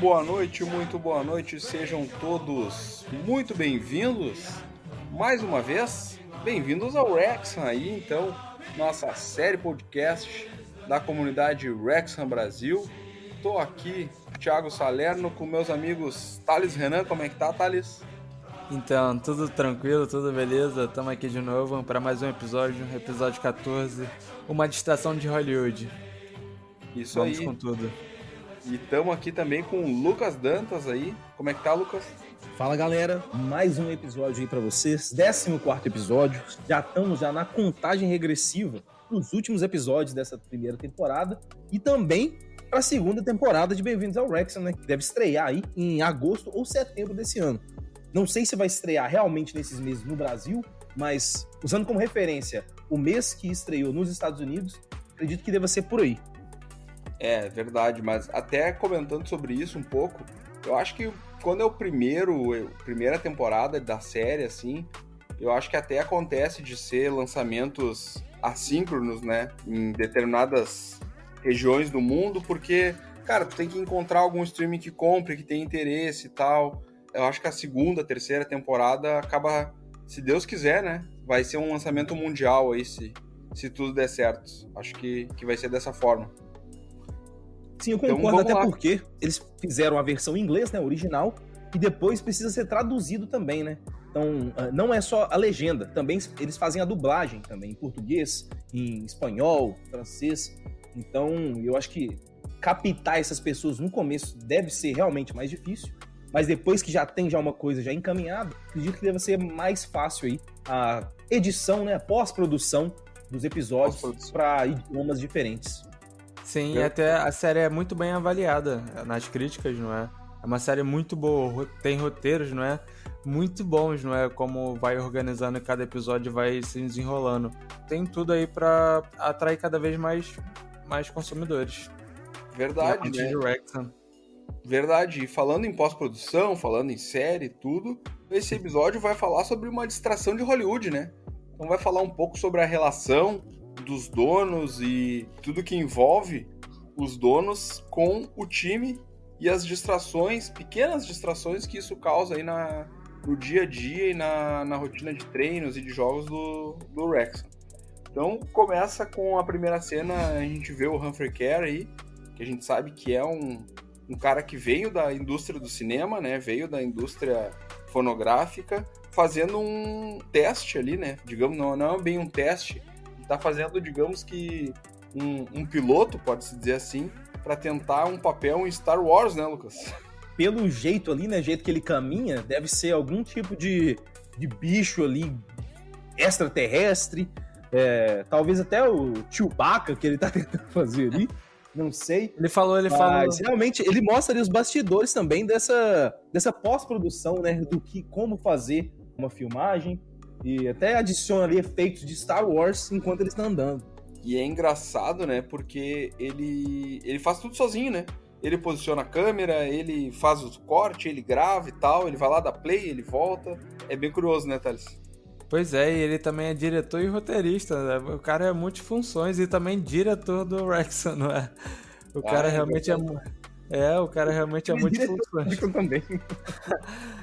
boa noite, muito boa noite, sejam todos muito bem-vindos mais uma vez. Bem-vindos ao Rexham aí, então, nossa série podcast da comunidade Rexham Brasil. Tô aqui, Thiago Salerno, com meus amigos Thales Renan. Como é que tá, Thales? Então, tudo tranquilo, tudo beleza? Estamos aqui de novo para mais um episódio, episódio 14, uma distração de Hollywood. Isso Vamos aí. com tudo. E estamos aqui também com o Lucas Dantas aí. Como é que tá, Lucas? Fala galera, mais um episódio aí pra vocês, 14 episódio. Já estamos já na contagem regressiva dos últimos episódios dessa primeira temporada e também para a segunda temporada de Bem-vindos ao Wrexham, né, que deve estrear aí em agosto ou setembro desse ano. Não sei se vai estrear realmente nesses meses no Brasil, mas usando como referência o mês que estreou nos Estados Unidos, acredito que deva ser por aí. É, verdade, mas até comentando sobre isso um pouco, eu acho que quando é o primeiro, primeira temporada da série, assim, eu acho que até acontece de ser lançamentos assíncronos, né, em determinadas regiões do mundo, porque, cara, tu tem que encontrar algum streaming que compre, que tenha interesse e tal. Eu acho que a segunda, terceira temporada acaba, se Deus quiser, né, vai ser um lançamento mundial aí, se, se tudo der certo. Acho que, que vai ser dessa forma. Sim, eu Então, concordo, vamos até lá. porque eles fizeram a versão em inglês, né, original, e depois precisa ser traduzido também, né? Então, ah, não é só a legenda, também eles fazem a dublagem também, em português, em espanhol, francês. Então, eu acho que captar essas pessoas no começo deve ser realmente mais difícil, mas depois que já tem já uma coisa já encaminhada, acredito que deve ser mais fácil aí a edição, né, a pós-produção dos episódios para idiomas diferentes. Sim, Eu- e até a série é muito bem avaliada nas críticas, não é? É uma série muito boa, tem roteiros, não é? Muito bons, não é? Como vai organizando e cada episódio vai se desenrolando. Tem tudo aí pra atrair cada vez mais, mais consumidores. Verdade, né? Wrexham. Verdade. E falando em pós-produção, falando em série, tudo, esse episódio vai falar sobre uma distração de Hollywood, né? Então vai falar um pouco sobre a relação dos donos e tudo que envolve os donos com o time e as distrações, pequenas distrações que isso causa aí na, no dia a dia e na, na rotina de treinos e de jogos do, do Wrexham. Então começa com a primeira cena, a gente vê o Humphrey Care aí, que a gente sabe que é um, um cara que veio da indústria do cinema, né? Veio da indústria fonográfica, fazendo um teste ali, né? Digamos, não, não é bem um teste, ele tá fazendo, digamos que um, um piloto, pode-se dizer assim, para tentar um papel em Star Wars, né, Lucas? pelo jeito ali, né? jeito que ele caminha, deve ser algum tipo de, de bicho ali extraterrestre. É, talvez até o Chewbacca que ele tá tentando fazer ali. Não sei. Ele falou, ele falou. Mas realmente ele mostra ali os bastidores também dessa, dessa pós-produção, né? Do que como fazer uma filmagem. E até adiciona ali efeitos de Star Wars enquanto ele está andando. E é engraçado, né? Porque ele, ele faz tudo sozinho, né? Ele posiciona a câmera, ele faz o corte, ele grava e tal, ele vai lá dar play, ele volta. É bem curioso, né, Thales? Pois é, e ele também é diretor e roteirista. né? O cara é multifunções e também diretor do Wrexham, não é? O Ah, cara é realmente é. É, o cara realmente é é multifunções. também.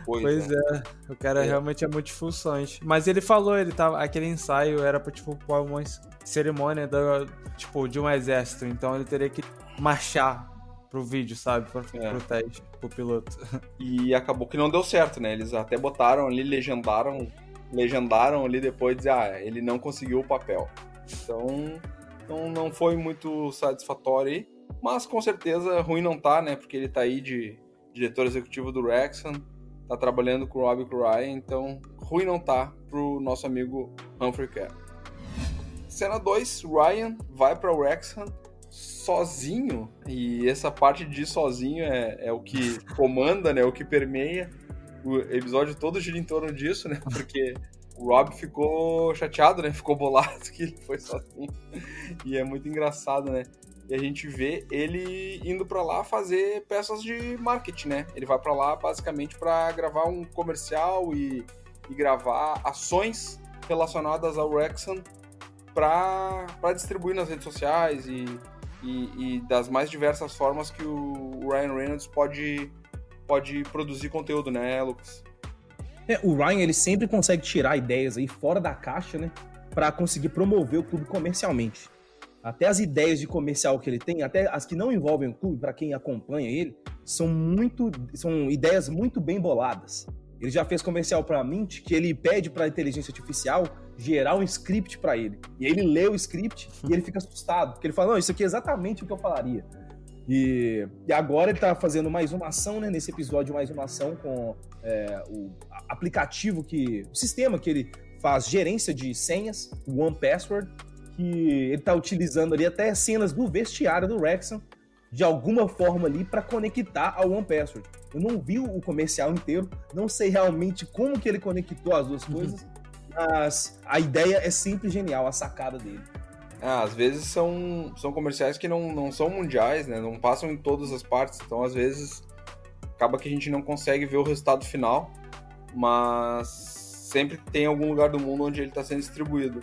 Pois é, o cara É. realmente é multifunções. Mas ele falou, ele tava. Aquele ensaio era pra, tipo, pra uma cerimônia da, tipo, de um exército. Então ele teria que marchar pro vídeo, sabe? Pro, É. pro teste, pro piloto. E acabou que não deu certo, né? Eles até botaram ali, legendaram, legendaram ali depois de dizer, ah, ele não conseguiu o papel. Então, não, não foi muito satisfatório aí. Mas com certeza ruim não tá, né? Porque ele tá aí de diretor executivo do Wrexham, tá trabalhando com o Robbie Ryan, então ruim não tá pro nosso amigo Humphrey Care. Cena 2, Ryan vai para o Wrexham sozinho, e essa parte de sozinho é, é o que comanda, né? O que permeia. O episódio todo gira em torno disso, né? Porque o Rob ficou chateado, né? Ficou bolado que ele foi sozinho. E é muito engraçado, né? E a gente vê ele indo pra lá fazer peças de marketing, né? Ele vai pra lá basicamente pra gravar um comercial e, e gravar ações relacionadas ao Wrexham pra, pra distribuir nas redes sociais e, e, e, das mais diversas formas que o Ryan Reynolds pode, pode produzir conteúdo, né, Lucas? É, o Ryan ele sempre consegue tirar ideias aí fora da caixa, né, para conseguir promover o clube comercialmente. Até as ideias de comercial que ele tem, até as que não envolvem o clube, para quem acompanha ele, são muito, são ideias muito bem boladas. Ele já fez comercial para Mint que ele pede para a inteligência artificial gerar um script para ele. E ele lê o script e ele fica assustado, porque ele fala: "Não, isso aqui é exatamente o que eu falaria". E, e agora ele está fazendo mais uma ação, né? Nesse episódio, mais uma ação com é, o aplicativo que. o sistema que ele faz gerência de senhas, o One Password, que ele está utilizando ali até cenas do vestiário do Rexon de alguma forma ali para conectar ao One Password. Eu não vi o comercial inteiro, não sei realmente como que ele conectou as duas uhum. coisas, mas a ideia é sempre genial, a sacada dele. Ah, às vezes são, são comerciais que não, não são mundiais, né? Não passam em todas as partes, então às vezes acaba que a gente não consegue ver o resultado final, mas sempre tem algum lugar do mundo onde ele está sendo distribuído.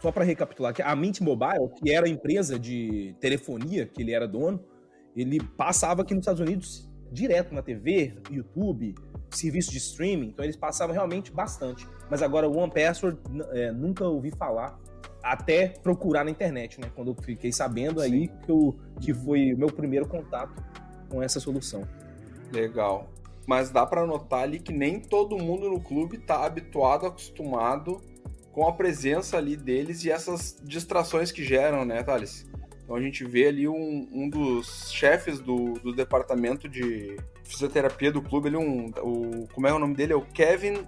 Só para recapitular, a Mint Mobile, que era a empresa de telefonia que ele era dono, ele passava aqui nos Estados Unidos direto na TV, YouTube, serviço de streaming, então eles passavam realmente bastante. Mas agora o One Password é, nunca ouvi falar, até procurar na internet, né? Quando eu fiquei sabendo Sim. aí que, eu, que foi o meu primeiro contato com essa solução. Legal. Mas dá para notar ali que nem todo mundo no clube está habituado, acostumado com a presença ali deles e essas distrações que geram, né, Thales? Então a gente vê ali um, um dos chefes do, do departamento de fisioterapia do clube, ele um, o, como é o nome dele? É o Kevin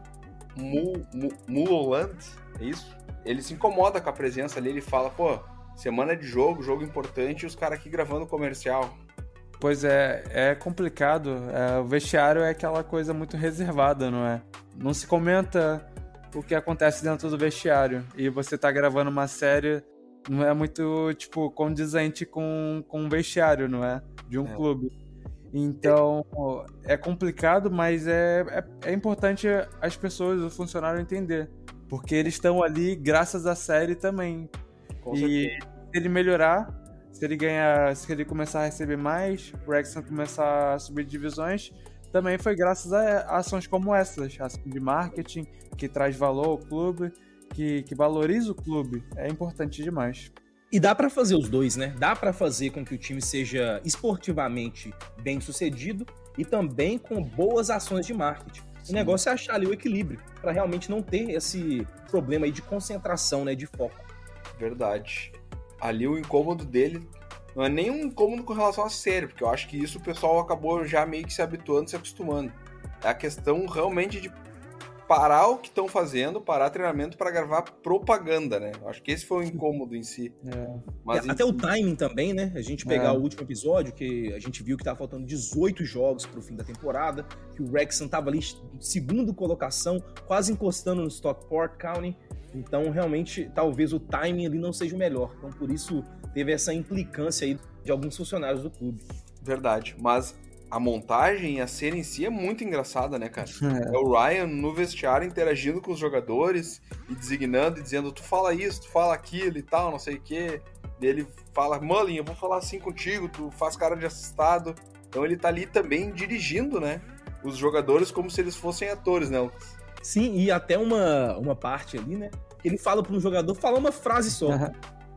Mulholland, é isso? Ele se incomoda com a presença ali, ele fala, pô, semana de jogo, jogo importante, e os caras aqui gravando comercial. Pois é, é complicado. É, o vestiário é aquela coisa muito reservada, não é? Não se comenta o que acontece dentro do vestiário. E você tá gravando uma série não é muito, tipo, condizente com, com um vestiário, não é? De um é. clube. Então, é complicado, mas é, é, é, importante as pessoas, o funcionário, entender. Porque eles estão ali graças à série também. Com e certeza. se ele melhorar, se ele ganhar, se ele começar a receber mais, o Rexon começar a subir divisões, também foi graças a ações como essas, ação de marketing que traz valor ao clube que, que valoriza o clube é importante demais. E dá para fazer os dois, né? Dá para fazer com que o time seja esportivamente bem sucedido e também com boas ações de marketing. Sim. O negócio é achar ali o equilíbrio para realmente não ter esse problema aí de concentração, né, de foco. Verdade. Ali o incômodo dele não é nem um incômodo com relação a série, porque eu acho que isso o pessoal acabou já meio que se habituando, se acostumando. É a questão realmente de parar o que estão fazendo, parar treinamento para gravar propaganda, né? Acho que esse foi o incômodo em si. É. Mas, é, até o timing também, né? A gente pegar é. o último episódio, que a gente viu que tava faltando 18 jogos pro fim da temporada, que o Rexon tava ali segundo colocação, quase encostando no Stockport County. Então, realmente, talvez o timing ali não seja o melhor. Então, por isso, teve essa implicância aí de alguns funcionários do clube. Verdade, mas a montagem e a cena em si é muito engraçada, né, cara? É. é. o Ryan no vestiário interagindo com os jogadores e designando e dizendo: tu fala isso, tu fala aquilo e tal, não sei o quê. E ele fala: Mullen, eu vou falar assim contigo, tu faz cara de assustado. Então ele tá ali também dirigindo, né? Os jogadores como se eles fossem atores, né, Lucas? Sim, e até uma, uma parte ali, né? Ele fala para um jogador falar uma frase só. Uhum.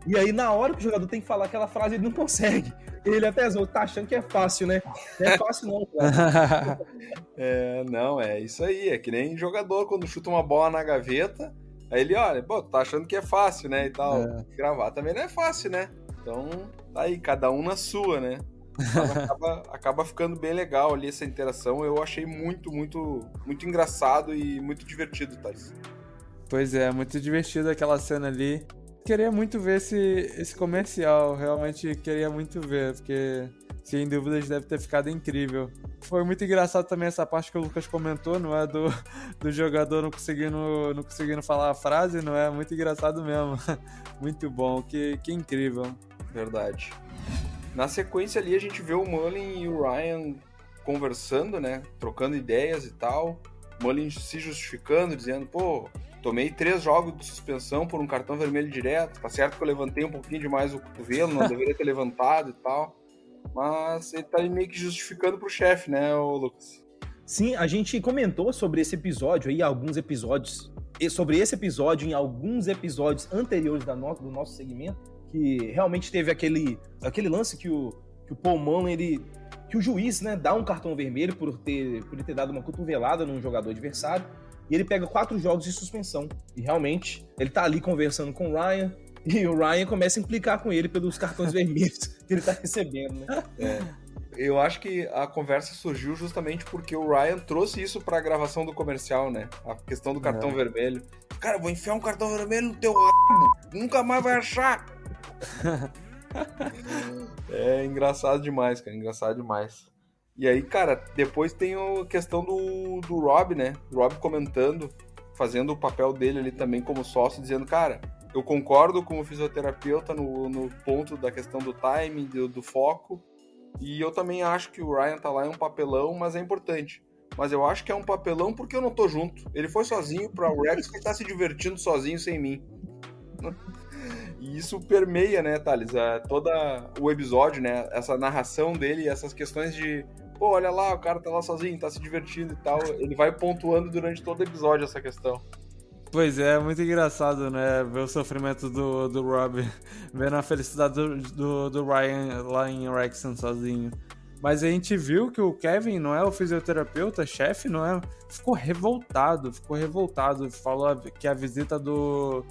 E aí, na hora que o jogador tem que falar aquela frase, ele não consegue. Ele até zoou, tá achando que é fácil, né? Não é fácil, não, cara. é, não, é isso aí. É que nem jogador quando chuta uma bola na gaveta. Aí ele olha, pô, tá achando que é fácil, né? E tal. É. Gravar também não é fácil, né? Então, tá aí, cada um na sua, né? acaba, acaba ficando bem legal ali essa interação. Eu achei muito, muito, muito engraçado e muito divertido, Thales. Pois é, muito divertido aquela cena ali queria muito ver esse, esse comercial, realmente queria muito ver, porque sem dúvidas deve ter ficado incrível. Foi muito engraçado também essa parte que o Lucas comentou, não é? Do, do jogador não conseguindo, não conseguindo falar a frase, não é? Muito engraçado mesmo. Muito bom, que, que incrível. Verdade. Na sequência ali a gente vê o Mullen e o Ryan conversando, né? Trocando ideias e tal. Mullen se justificando, dizendo, pô, tomei três jogos de suspensão por um cartão vermelho direto. Tá certo que eu levantei um pouquinho demais o cotovelo, não deveria ter levantado e tal. Mas ele tá meio que justificando pro chefe, né, Lucas? Sim, a gente comentou sobre esse episódio aí, alguns episódios, sobre esse episódio em alguns episódios anteriores da no, do nosso segmento, que realmente teve aquele, aquele lance que o, que o Paul Mullen, ele, que o juiz, né, dá um cartão vermelho por ter, por ter dado uma cotovelada num jogador adversário, e ele pega quatro jogos de suspensão. E realmente, ele tá ali conversando com o Ryan, e o Ryan começa a implicar com ele pelos cartões vermelhos que ele tá recebendo, né? É eu acho que a conversa surgiu justamente porque o Ryan trouxe isso pra gravação do comercial, né? A questão do cartão é. vermelho. Cara, vou enfiar um cartão vermelho no teu rabo, nunca mais vai achar. é engraçado demais, cara, engraçado demais. E aí, cara, depois tem a questão do, do Rob, né? O Rob comentando, fazendo o papel dele ali também como sócio, dizendo, cara, eu concordo com o fisioterapeuta no, no ponto da questão do timing, do, do foco, e eu também acho que o Ryan tá lá é um papelão, mas é importante. Mas eu acho que é um papelão porque eu não tô junto. Ele foi sozinho pra Rex que tá se divertindo sozinho sem mim. E isso permeia, né, Thales, é, toda o episódio, né? Essa narração dele, essas questões de pô, olha lá, o cara tá lá sozinho, tá se divertindo e tal. Ele vai pontuando durante todo o episódio essa questão. Pois é, muito engraçado, né? Ver o sofrimento do, do Rob, vendo a felicidade do, do, do Ryan lá em Wrexham sozinho. Mas a gente viu que o Kevin não é o fisioterapeuta, chefe, não é? Ficou revoltado, ficou revoltado. Falou que a visita do,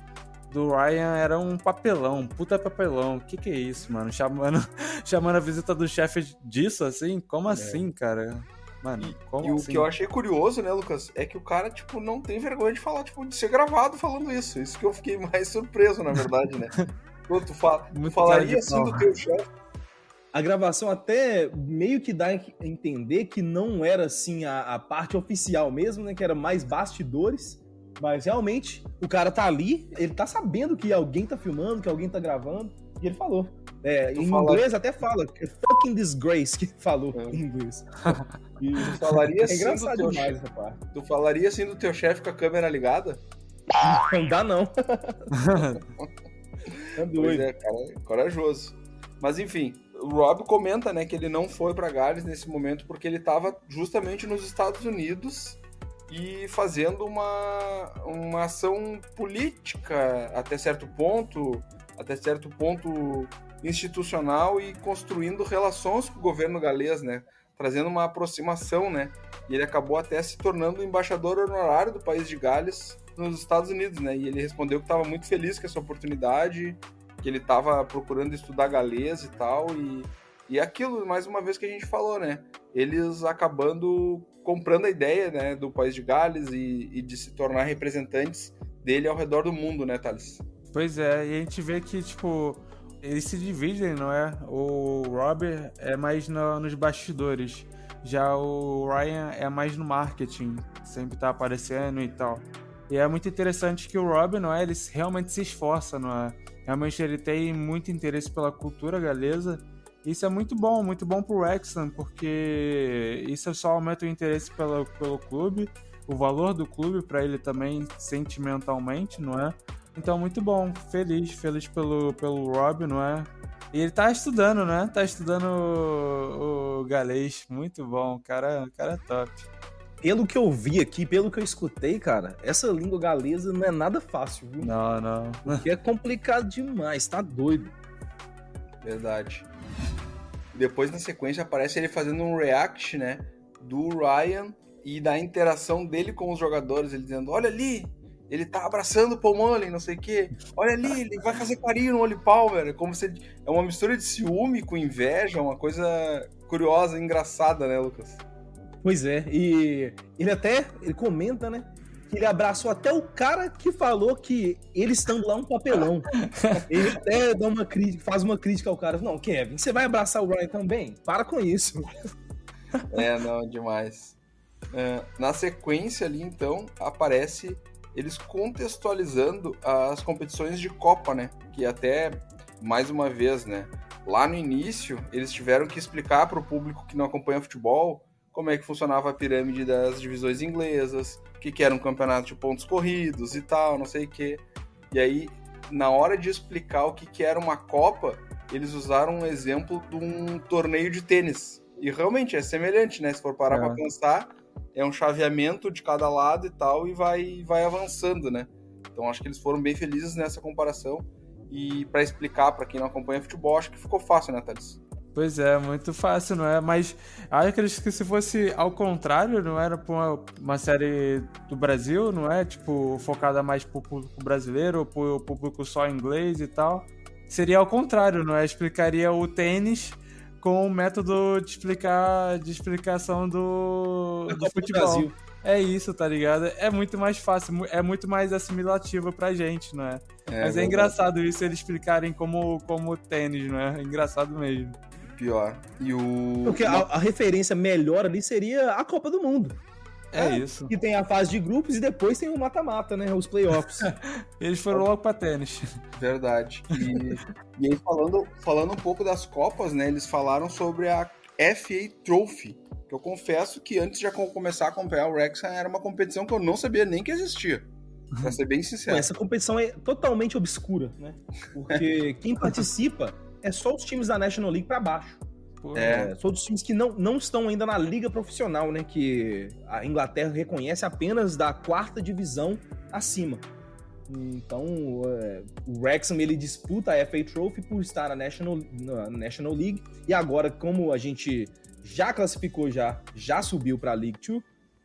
do Ryan era um papelão, um puta papelão. Que que é isso, mano? Chamando, chamando a visita do chefe disso, assim? Como é. assim, cara? Mano, e, como e assim? o que eu achei curioso, né, Lucas, é que o cara, tipo, não tem vergonha de falar, tipo, de ser gravado falando isso. Isso que eu fiquei mais surpreso, na verdade, né? Pô, tu, fala, tu falaria assim do teu chefe? A gravação até meio que dá a entender que não era, assim, a, a parte oficial mesmo, né? Que era mais bastidores. Mas realmente, o cara tá ali, ele tá sabendo que alguém tá filmando, que alguém tá gravando. E ele falou. É, em fala... inglês até fala, é fucking disgrace que falou é. em inglês. E tu falaria é assim engraçado do teu demais essa parte. Tu falaria assim do teu chefe com a câmera ligada? Não dá não. é doido. Pois é, cara, corajoso. Mas enfim, o Rob comenta, né, que ele não foi para Gales nesse momento porque ele estava justamente nos Estados Unidos e fazendo uma, uma ação política até certo ponto, até certo ponto institucional e construindo relações com o governo galês, né? Trazendo uma aproximação, né? E ele acabou até se tornando embaixador honorário do país de Gales nos Estados Unidos, né? E ele respondeu que estava muito feliz com essa oportunidade, que ele estava procurando estudar galês e tal, e, e aquilo, mais uma vez que a gente falou, né? Eles acabando comprando a ideia, né, do país de Gales e, e de se tornar representantes dele ao redor do mundo, né, Thales? Pois é, e a gente vê que, tipo, eles se dividem, não é? O Robert é mais no, nos bastidores, já o Ryan é mais no marketing, sempre tá aparecendo e tal. E é muito interessante que o Robin, não é? Ele realmente se esforça, não é? Realmente ele tem muito interesse pela cultura galesa. Isso é muito bom, muito bom pro Wrexham, porque isso só aumenta o interesse pelo, pelo clube, o valor do clube para ele também sentimentalmente, não é? Então, muito bom. Feliz, feliz pelo, pelo Rob, não é? E ele tá estudando, né? Tá estudando o, o galês. Muito bom. O cara, cara é top. Pelo que eu vi aqui, pelo que eu escutei, cara, essa língua galesa não é nada fácil, viu? Não, não. Porque é complicado demais, tá doido. Verdade. Depois, na sequência, aparece ele fazendo um react, né? Do Ryan e da interação dele com os jogadores. Ele dizendo: Olha ali, ele tá abraçando o Paul Mullen, não sei o quê. Olha ali, ele vai fazer carinho no Oli Palmer. É como se é uma mistura de ciúme com inveja, uma coisa curiosa, engraçada, né, Lucas? Pois é, e ele até ele comenta, né? Ele abraçou até o cara que falou que ele estando lá um papelão. ele até dá uma crítica, faz uma crítica ao cara. Não, Kevin, você vai abraçar o Ryan também? Para com isso. é, não, demais. É, na sequência ali, então, aparece eles contextualizando as competições de Copa, né? Que até, mais uma vez, né? Lá no início, eles tiveram que explicar para o público que não acompanha futebol como é que funcionava a pirâmide das divisões inglesas, o que, que era um campeonato de pontos corridos e tal, não sei o quê. E aí, na hora de explicar o que, que era uma Copa, eles usaram um exemplo de um torneio de tênis. E realmente é semelhante, né? Se for parar é. para pensar, é um chaveamento de cada lado e tal, e vai, vai avançando, né? Então acho que eles foram bem felizes nessa comparação. E para explicar para quem não acompanha futebol, acho que ficou fácil, né, Thales? Pois é, muito fácil, não é? Mas acho que se fosse ao contrário, não era pra uma, uma série do Brasil, não é? Tipo, focada mais pro público brasileiro ou pro público só inglês e tal. Seria ao contrário, não é? Explicaria o tênis com o método de explicar de explicação do, do futebol. Do é isso, tá ligado? É muito mais fácil, é muito mais assimilativo pra gente, não é? é Mas é, engraçado isso eles explicarem como, como tênis, não é? É engraçado mesmo pior. E o. Porque a, a, referência melhor ali seria a Copa do Mundo. É, é, isso. Que tem a fase de grupos e depois tem o mata-mata, né? Os playoffs. Eles foram logo pra tênis. Verdade. E, e aí, falando, falando um pouco das Copas, né? Eles falaram sobre a FA Trophy. Que eu confesso que antes de começar a acompanhar o Wrexham era uma competição que eu não sabia nem que existia. Pra ser bem sincero. Essa competição é totalmente obscura, né? Porque quem participa é só os times da National League para baixo. É. São os times que não, não estão ainda na liga profissional, né? Que a Inglaterra reconhece apenas da quarta divisão acima. Então, é, o Wrexham ele disputa a FA Trophy por estar na National, na National League e agora, como a gente já classificou já, já subiu para a League 2,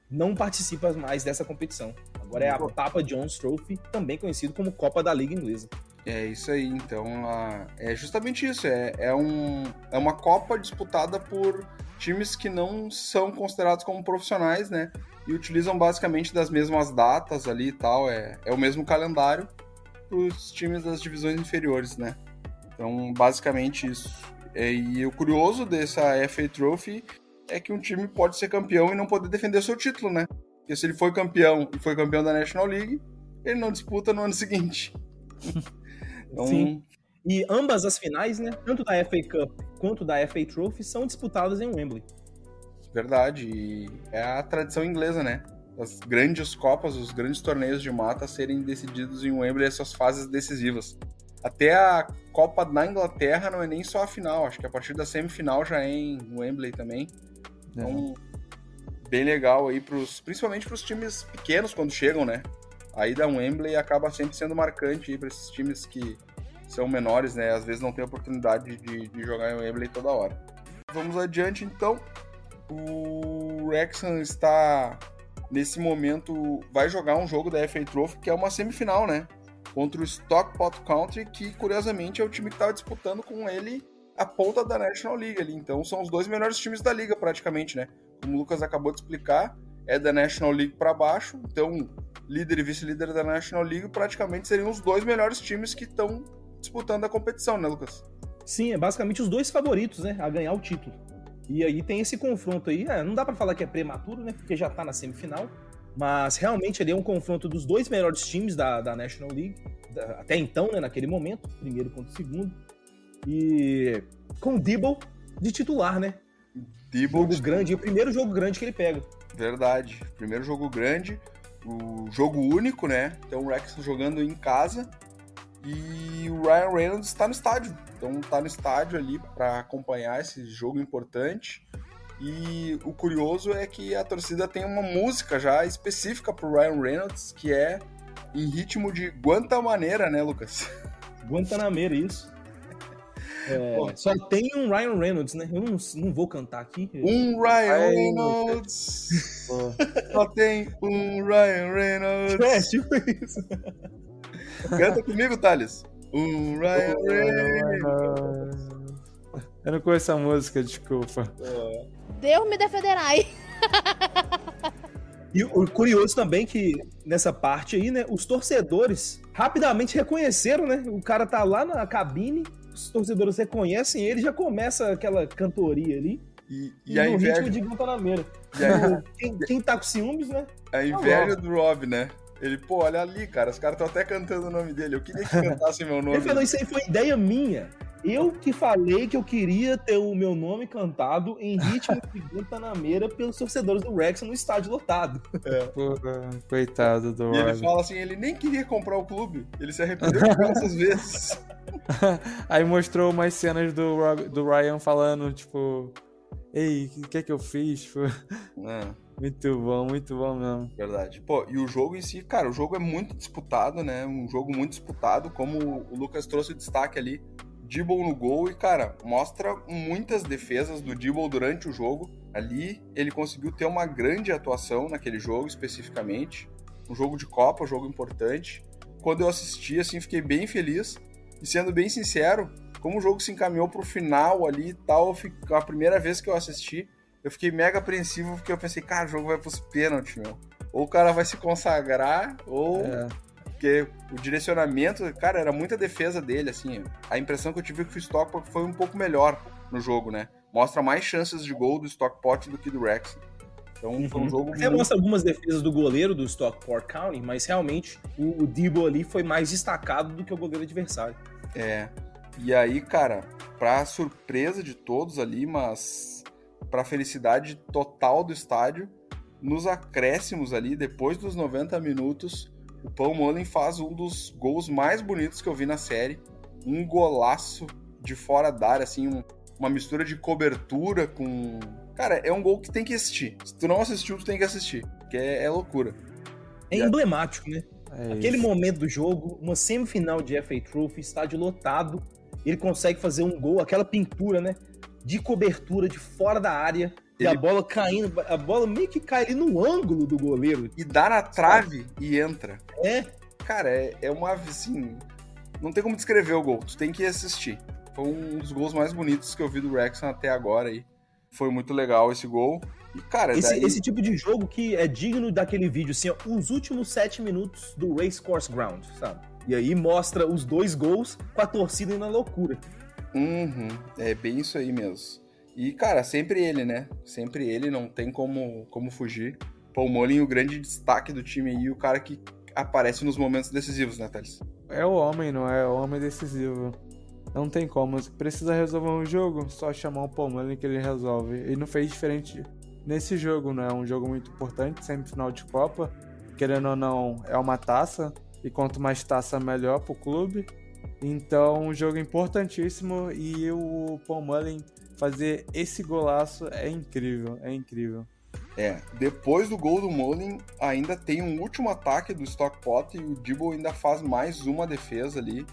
não participa mais dessa competição. Agora é a Papa John's Trophy, também conhecido como Copa da Liga Inglesa. É isso aí, então a, é justamente isso. É, é, um, é uma Copa disputada por times que não são considerados como profissionais, né? E utilizam basicamente das mesmas datas ali e tal. É, é o mesmo calendário para os times das divisões inferiores, né? Então, basicamente isso. É, e o curioso dessa FA Trophy é que um time pode ser campeão e não poder defender seu título, né? Porque se ele foi campeão e foi campeão da National League, ele não disputa no ano seguinte. Então... Sim. E ambas as finais, né, tanto da FA Cup quanto da FA Trophy, são disputadas em Wembley. Verdade. E é a tradição inglesa, né? As grandes copas, os grandes torneios de mata serem decididos em Wembley, essas fases decisivas. Até a Copa da Inglaterra não é nem só a final, acho que a partir da semifinal já é em Wembley também. Então, é. bem legal aí, pros, principalmente para os times pequenos quando chegam, né? A ida a Wembley acaba sempre sendo marcante para esses times que são menores, né? Às vezes não tem oportunidade de, de, jogar em Wembley toda hora. Vamos adiante então. O Wrexham está nesse momento vai jogar um jogo da FA Trophy que é uma semifinal, né? Contra o Stockport Country, que curiosamente é o time que estava disputando com ele a ponta da National League ali. Então são os dois melhores times da liga praticamente, né? Como o Lucas acabou de explicar, é da National League para baixo. Então líder e vice-líder da National League, praticamente seriam os dois melhores times que estão disputando a competição, né, Lucas? Sim, é basicamente os dois favoritos, né, a ganhar o título. E aí tem esse confronto aí, é, não dá para falar que é prematuro, né, porque já tá na semifinal, mas realmente ele é um confronto dos dois melhores times da, da National League, da, até então, né, naquele momento, primeiro contra o segundo, e com o Dibble de titular, né? Dibble jogo de... grande, o primeiro jogo grande que ele pega. Verdade, primeiro jogo grande, o jogo único, né? Então o Rex jogando em casa e o Ryan Reynolds está no estádio. Então está no estádio ali para acompanhar esse jogo importante. E o curioso é que a torcida tem uma música já específica para o Ryan Reynolds, que é em ritmo de Guantanameira, né, Lucas? Guantanameira, isso. É, só tem um Ryan Reynolds, né? Eu não, não vou cantar aqui. Um Ryan Reynolds. só tem um Ryan Reynolds. É, tipo isso. Canta comigo, Thales. Um Ryan Reynolds. Eu não conheço a música, desculpa. Deus me defenderá aí. E o curioso também que nessa parte aí, né, os torcedores rapidamente reconheceram, né? O cara tá lá na cabine, os torcedores reconhecem ele, já começa aquela cantoria ali. E, e, e a inveja... ritmo de Guantanameira. A... quem, quem tá com ciúmes, né? A inveja do Rob, né? Ele, pô, olha ali, cara, os caras estão até cantando o nome dele. Eu queria que cantassem meu nome. Ele falou, isso aí foi ideia minha. Eu que falei que eu queria ter o meu nome cantado em ritmo de Guantanameira pelos torcedores do Rex no estádio lotado. É. Porra, coitado do E ele fala assim, ele nem queria comprar o clube. Ele se arrependeu diversas vezes. Aí mostrou umas cenas do, do Ryan falando, tipo... Ei, o que é que eu fiz? Tipo... É. Muito bom, muito bom mesmo. Verdade. Pô, e o jogo em si, cara, o jogo é muito disputado, né? Um jogo muito disputado, como o Lucas trouxe o destaque ali. Dibble no gol e, cara, mostra muitas defesas do Dibble durante o jogo. Ali ele conseguiu ter uma grande atuação naquele jogo especificamente. Um jogo de Copa, um jogo importante. Quando eu assisti, assim, fiquei bem feliz. E sendo bem sincero, como o jogo se encaminhou pro final ali e tal, a primeira vez que eu assisti, eu fiquei mega apreensivo porque eu pensei, cara, o jogo vai pros pênaltis, meu. Ou o cara vai se consagrar, ou. É. Porque o direcionamento, cara, era muita defesa dele, assim. A impressão que eu tive é que o Stockport foi um pouco melhor no jogo, né? Mostra mais chances de gol do Stockport do que do Rex. Então uhum. foi um jogo. Até muito... mostra algumas defesas do goleiro do Stockport County, mas realmente o, o Debo ali foi mais destacado do que o goleiro adversário. É. E aí, cara, pra surpresa de todos ali, mas para a felicidade total do estádio. Nos acréscimos ali, depois dos 90 minutos, o Paul Mullen faz um dos gols mais bonitos que eu vi na série. Um golaço de fora da área, assim, um, uma mistura de cobertura com. Cara, é um gol que tem que assistir. Se tu não assistiu, tu tem que assistir. Porque é, é loucura. É emblemático, né? É Aquele momento do jogo, uma semifinal de FA Trophy, estádio lotado, ele consegue fazer um gol, aquela pintura, né? de cobertura de fora da área. Ele... E a bola caindo, a bola meio que cai ali no ângulo do goleiro. E dá na trave sabe? e entra. É. Cara, é, é uma, assim... Não tem como descrever o gol, tu tem que assistir. Foi um dos gols mais bonitos que eu vi do Rexon até agora aí. Foi muito legal esse gol. E, cara, esse, daí... esse tipo de jogo que é digno daquele vídeo, assim, ó, os últimos sete minutos do Race Course Ground, sabe? E aí mostra os dois gols com a torcida na loucura. Uhum, é bem isso aí mesmo. E, cara, sempre ele, né? Sempre ele, não tem como, como fugir. Paul Mullen, o grande destaque do time aí, o cara que aparece nos momentos decisivos, né, Thales? É o homem, não é? O homem decisivo. Não tem como. Precisa resolver um jogo, só chamar o Paul Mullen que ele resolve. E não fez diferente nesse jogo, não é um jogo muito importante, semifinal de Copa. Querendo ou não, é uma taça. E quanto mais taça, melhor pro clube. Então, um jogo importantíssimo e o Paul Mullen fazer esse golaço é incrível, é incrível. É, depois do gol do Mullen, ainda tem um último ataque do Stockpot e o Dibble ainda faz mais uma defesa ali.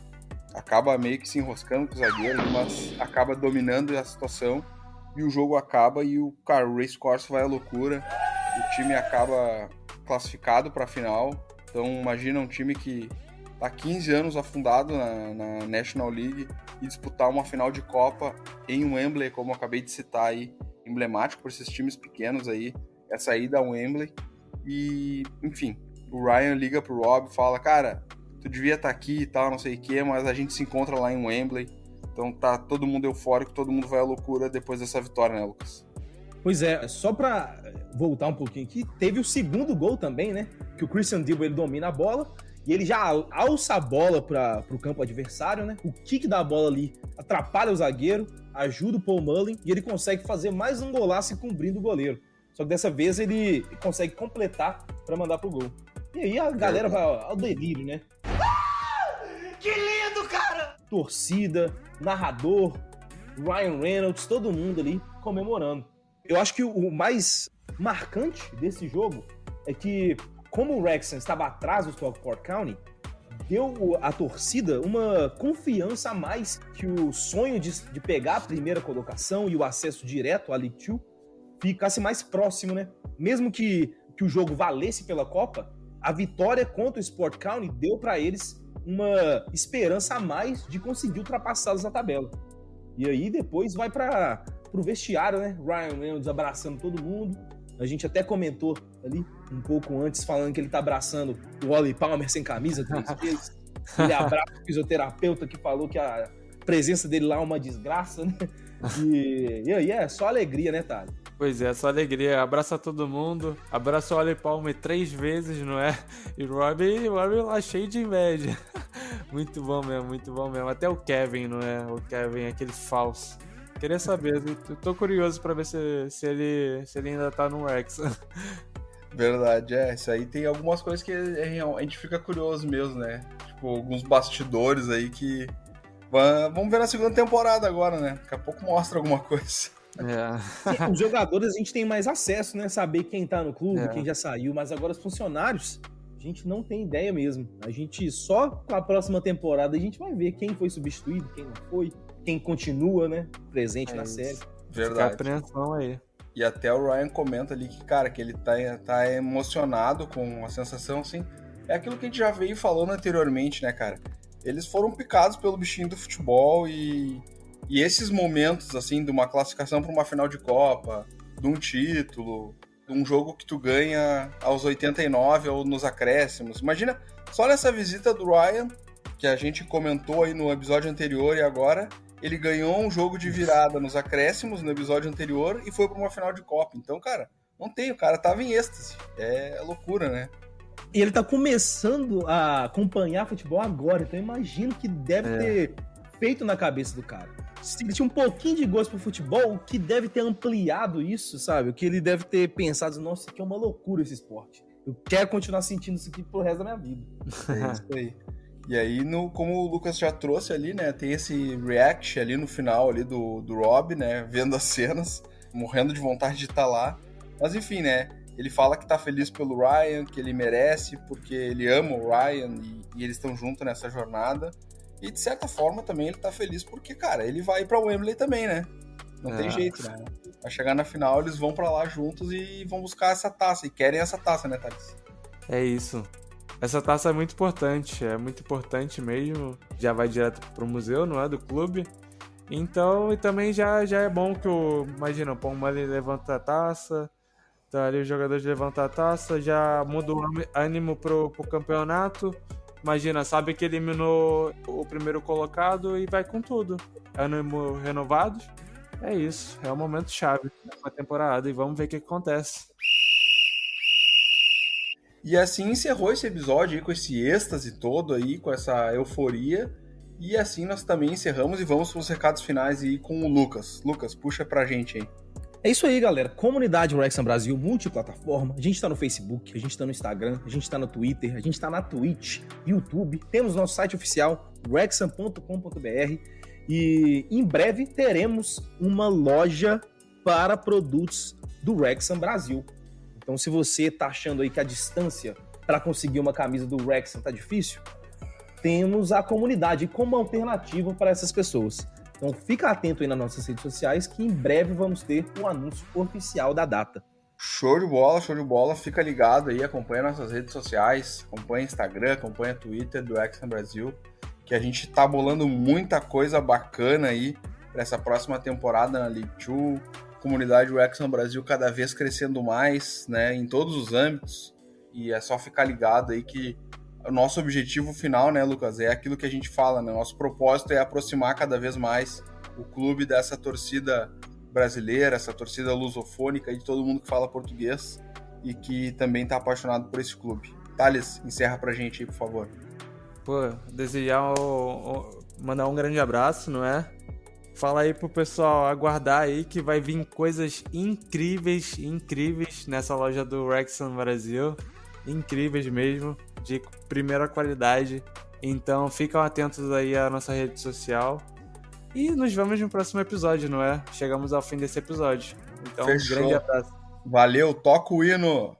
Acaba meio que se enroscando com o zagueiro, mas acaba dominando a situação e o jogo acaba e o, cara, o race course vai à loucura. O time acaba classificado para a final. Então, imagina um time que tá 15 anos afundado na, na, National League e disputar uma final de Copa em Wembley, como eu acabei de citar aí, emblemático por esses times pequenos aí, essa ida a Wembley. E, enfim, o Ryan liga pro Rob e fala, cara, tu devia estar tá aqui e tal, não sei o que, mas a gente se encontra lá em Wembley. Então tá todo mundo eufórico, todo mundo vai à loucura depois dessa vitória, né, Lucas? Pois é, só pra voltar um pouquinho aqui, teve o segundo gol também, né? Que o Christian Dibble ele domina a bola, e ele já alça a bola para o campo adversário, né? O kick da bola ali atrapalha o zagueiro, ajuda o Paul Mullen e ele consegue fazer mais um golaço cobrindo o goleiro. Só que dessa vez ele consegue completar para mandar pro gol. E aí a galera vai ao delírio, né? Que lindo, cara! Torcida, narrador, Ryan Reynolds, todo mundo ali comemorando. Eu acho que o mais marcante desse jogo é que como o Wrexham estava atrás do Stockport County, deu à torcida uma confiança a mais que o sonho de, de pegar a primeira colocação e o acesso direto à League Two ficasse mais próximo, né? Mesmo que, que o jogo valesse pela Copa, a vitória contra o Sport County deu para eles uma esperança a mais de conseguir ultrapassá-los na tabela. E aí depois vai para o vestiário, né? Ryan Reynolds abraçando todo mundo. A gente até comentou ali um pouco antes, falando que ele tá abraçando o Wally Palmer sem camisa três vezes. Ele abraça o fisioterapeuta que falou que a presença dele lá é uma desgraça, né? E, e aí é só alegria, né, Thales? Pois é, só alegria. Abraça todo mundo. Abraça o Wally Palmer três vezes, não é? E o Robbie, Robbie lá cheio de inveja. Muito bom mesmo, muito bom mesmo. Até o Kevin, não é? O Kevin, aquele falso. Queria saber, eu tô curioso pra ver se, se, ele, se ele ainda tá no Rex. Verdade, é. Isso aí tem algumas coisas que a gente fica curioso mesmo, né? Tipo, alguns bastidores aí que. Vamos ver na segunda temporada agora, né? Daqui a pouco mostra alguma coisa. É. Os jogadores a gente tem mais acesso, né? Saber quem tá no clube, é. quem já saiu, mas agora os funcionários, a gente não tem ideia mesmo. A gente só com a próxima temporada a gente vai ver quem foi substituído, quem não foi, quem continua, né? Presente é na isso. série. Verdade. Fica apreensão aí. E até o Ryan comenta ali que, cara, que ele tá, tá emocionado com a sensação, assim. É aquilo que a gente já veio falando anteriormente, né, cara? Eles foram picados pelo bichinho do futebol e, e esses momentos, assim, de uma classificação para uma final de Copa, de um título, de um jogo que tu ganha aos 89 ou nos acréscimos. Imagina só nessa visita do Ryan, que a gente comentou aí no episódio anterior e agora, ele ganhou um jogo de virada nos acréscimos no episódio anterior e foi para uma final de Copa. Então, cara, não tem, o cara tava em êxtase. É loucura, né? E ele tá começando a acompanhar futebol agora, então eu imagino que deve é. ter feito na cabeça do cara. Se ele tinha um pouquinho de gosto pro futebol, o que deve ter ampliado isso, sabe? O que ele deve ter pensado, nossa, isso aqui é uma loucura esse esporte. Eu quero continuar sentindo isso aqui pro resto da minha vida. É isso aí. E aí, no, como o Lucas já trouxe ali, né, tem esse react ali no final ali do, do Rob, né, vendo as cenas, morrendo de vontade de estar tá lá. Mas enfim, né, ele fala que tá feliz pelo Ryan, que ele merece, porque ele ama o Ryan e, e eles estão juntos nessa jornada. E de certa forma também ele tá feliz porque, cara, ele vai para Wembley também, né? Não é. tem jeito, né? Vai chegar na final, eles vão para lá juntos e vão buscar essa taça. E querem essa taça, né, Thales? É isso. Essa taça é muito importante, é muito importante mesmo. Já vai direto pro museu, não é? Do clube. Então, e também já, já é bom que o. Imagina, o Palmeiras levanta a taça, tá ali os jogadores levantam a taça, já muda o ânimo pro, pro campeonato. Imagina, sabe que eliminou o primeiro colocado e vai com tudo. Ânimo renovado. É isso, é o momento chave da temporada e vamos ver o que acontece. E assim encerrou esse episódio aí com esse êxtase todo aí, com essa euforia. E assim nós também encerramos e vamos para os recados finais aí com o Lucas. Lucas, puxa pra gente aí. É isso aí, galera. Comunidade Wrexham Brasil, multiplataforma. A gente tá no Facebook, a gente tá no Instagram, a gente tá no Twitter, a gente tá na Twitch, YouTube. Temos nosso site oficial, wrexham.com.br. E em breve teremos uma loja para produtos do Wrexham Brasil. Então, se você tá achando aí que a distância para conseguir uma camisa do Wrexham tá difícil, temos a comunidade como alternativa para essas pessoas. Então fica atento aí nas nossas redes sociais que em breve vamos ter o anúncio oficial da data. Show de bola, show de bola. Fica ligado aí, acompanha nossas redes sociais, acompanha Instagram, acompanha Twitter do Exxon Brasil, que a gente tá bolando muita coisa bacana aí para essa próxima temporada na League 2. Comunidade Exxon Brasil cada vez crescendo mais, né, em todos os âmbitos. E é só ficar ligado aí que o nosso objetivo final, né, Lucas, é aquilo que a gente fala, né? Nosso propósito é aproximar cada vez mais o clube dessa torcida brasileira, essa torcida lusofônica e de todo mundo que fala português e que também está apaixonado por esse clube. Thales, encerra pra gente aí, por favor. Pô, desejar mandar um grande abraço, não é? Fala aí pro pessoal aguardar aí que vai vir coisas incríveis, incríveis nessa loja do Rexon Brasil. Incríveis mesmo de primeira qualidade. Então ficam atentos aí à nossa rede social. E nos vemos no próximo episódio, não é? Chegamos ao fim desse episódio. Então, Fechou. um grande abraço. Valeu, toca o hino!